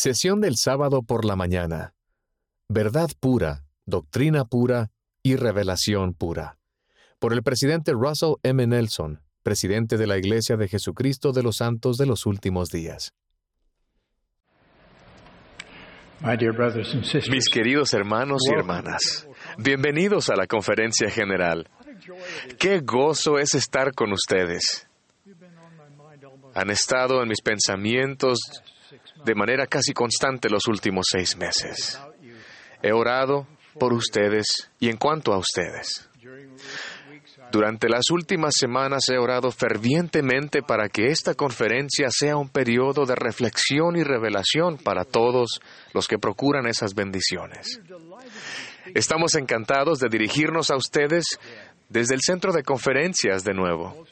Sesión del sábado por la mañana. Verdad pura, doctrina pura y revelación pura. Por el presidente Russell M. Nelson, presidente de la Iglesia de Jesucristo de los Santos de los Últimos Días. Mis queridos hermanos y hermanas, bienvenidos a la conferencia general. Qué gozo es estar con ustedes. Han estado en mis pensamientos de manera casi constante los últimos seis meses. He orado por ustedes y en cuanto a ustedes. Durante las últimas semanas he orado fervientemente para que esta conferencia sea un periodo de reflexión y revelación para todos los que procuran esas bendiciones. Estamos encantados de dirigirnos a ustedes desde el centro de conferencias de nuevo.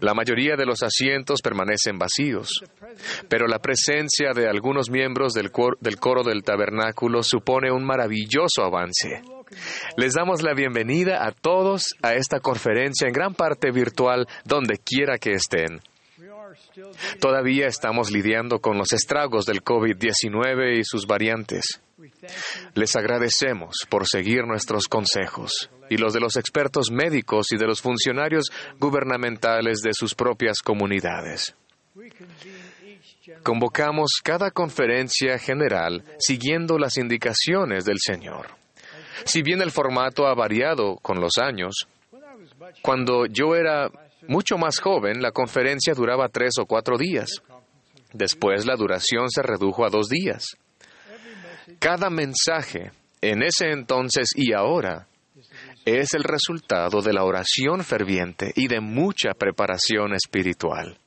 La mayoría de los asientos permanecen vacíos, pero la presencia de algunos miembros del coro, del tabernáculo supone un maravilloso avance. Les damos la bienvenida a todos a esta conferencia en gran parte virtual donde quiera que estén. Todavía estamos lidiando con los estragos del COVID-19 y sus variantes. Les agradecemos por seguir nuestros consejos y los de los expertos médicos y de los funcionarios gubernamentales de sus propias comunidades. Convocamos cada conferencia general siguiendo las indicaciones del Señor. Si bien el formato ha variado con los años, cuando yo era mucho más joven, la conferencia duraba tres o cuatro días. Después la duración se redujo a dos días. Cada mensaje, en ese entonces y ahora, es el resultado de la oración ferviente y de mucha preparación espiritual.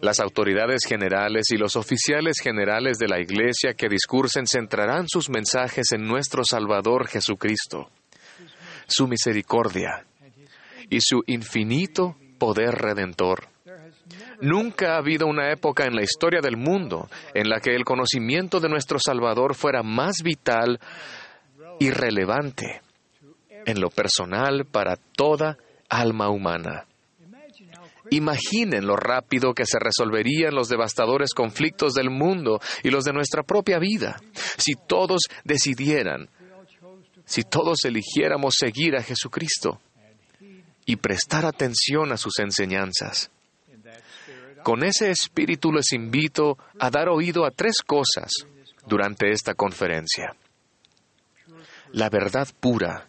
Las autoridades generales y los oficiales generales de la Iglesia que discursen centrarán sus mensajes en nuestro Salvador Jesucristo, su misericordia y su infinito poder redentor. Nunca ha habido una época en la historia del mundo en la que el conocimiento de nuestro Salvador fuera más vital y relevante en lo personal para toda alma humana. Imaginen lo rápido que se resolverían los devastadores conflictos del mundo y los de nuestra propia vida si todos decidieran, si todos eligiéramos seguir a Jesucristo y prestar atención a sus enseñanzas. Con ese espíritu les invito a dar oído a tres cosas durante esta conferencia. La verdad pura,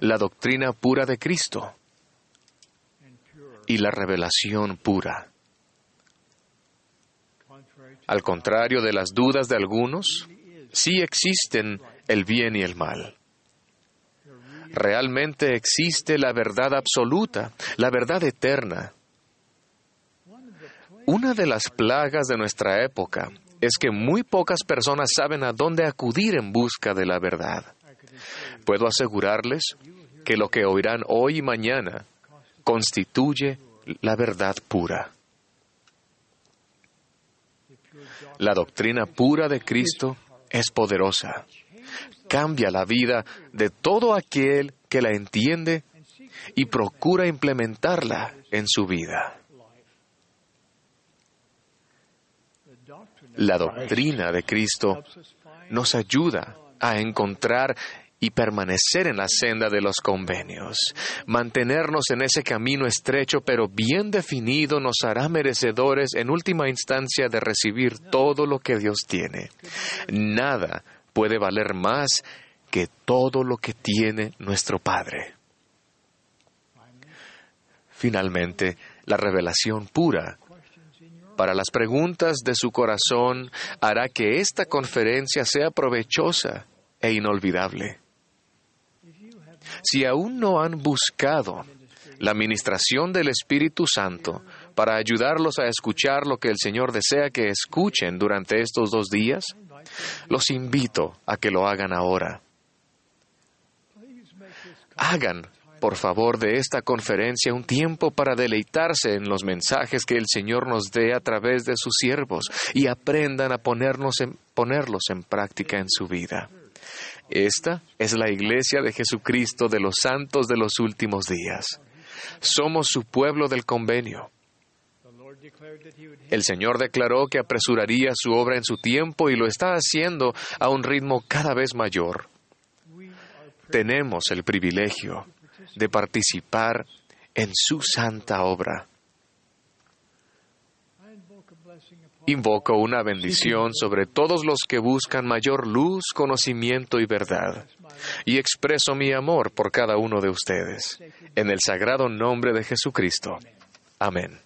la doctrina pura de Cristo, y la revelación pura. Al contrario de las dudas de algunos, sí existen el bien y el mal. Realmente existe la verdad absoluta, la verdad eterna. Una de las plagas de nuestra época es que muy pocas personas saben a dónde acudir en busca de la verdad. Puedo asegurarles que lo que oirán hoy y mañana constituye la verdad pura. La doctrina pura de Cristo es poderosa. Cambia la vida de todo aquel que la entiende y procura implementarla en su vida. La doctrina de Cristo nos ayuda a encontrar y permanecer en la senda de los convenios. Mantenernos en ese camino estrecho pero bien definido nos hará merecedores en última instancia de recibir todo lo que Dios tiene. Nada puede valer más que todo lo que tiene nuestro Padre. Finalmente, la revelación pura para las preguntas de su corazón hará que esta conferencia sea provechosa e inolvidable. Si aún no han buscado la administración del Espíritu Santo para ayudarlos a escuchar lo que el Señor desea que escuchen durante estos dos días, los invito a que lo hagan ahora. Hagan, por favor, de esta conferencia un tiempo para deleitarse en los mensajes que el Señor nos dé a través de sus siervos y aprendan a ponernos ponerlos en práctica en su vida. Esta es la iglesia de Jesucristo de los santos de los últimos días. Somos su pueblo del convenio. El Señor declaró que apresuraría su obra en su tiempo y lo está haciendo a un ritmo cada vez mayor. Tenemos el privilegio de participar en su santa obra. Invoco una bendición sobre todos los que buscan mayor luz, conocimiento y verdad, y expreso mi amor por cada uno de ustedes, en el sagrado nombre de Jesucristo. Amén.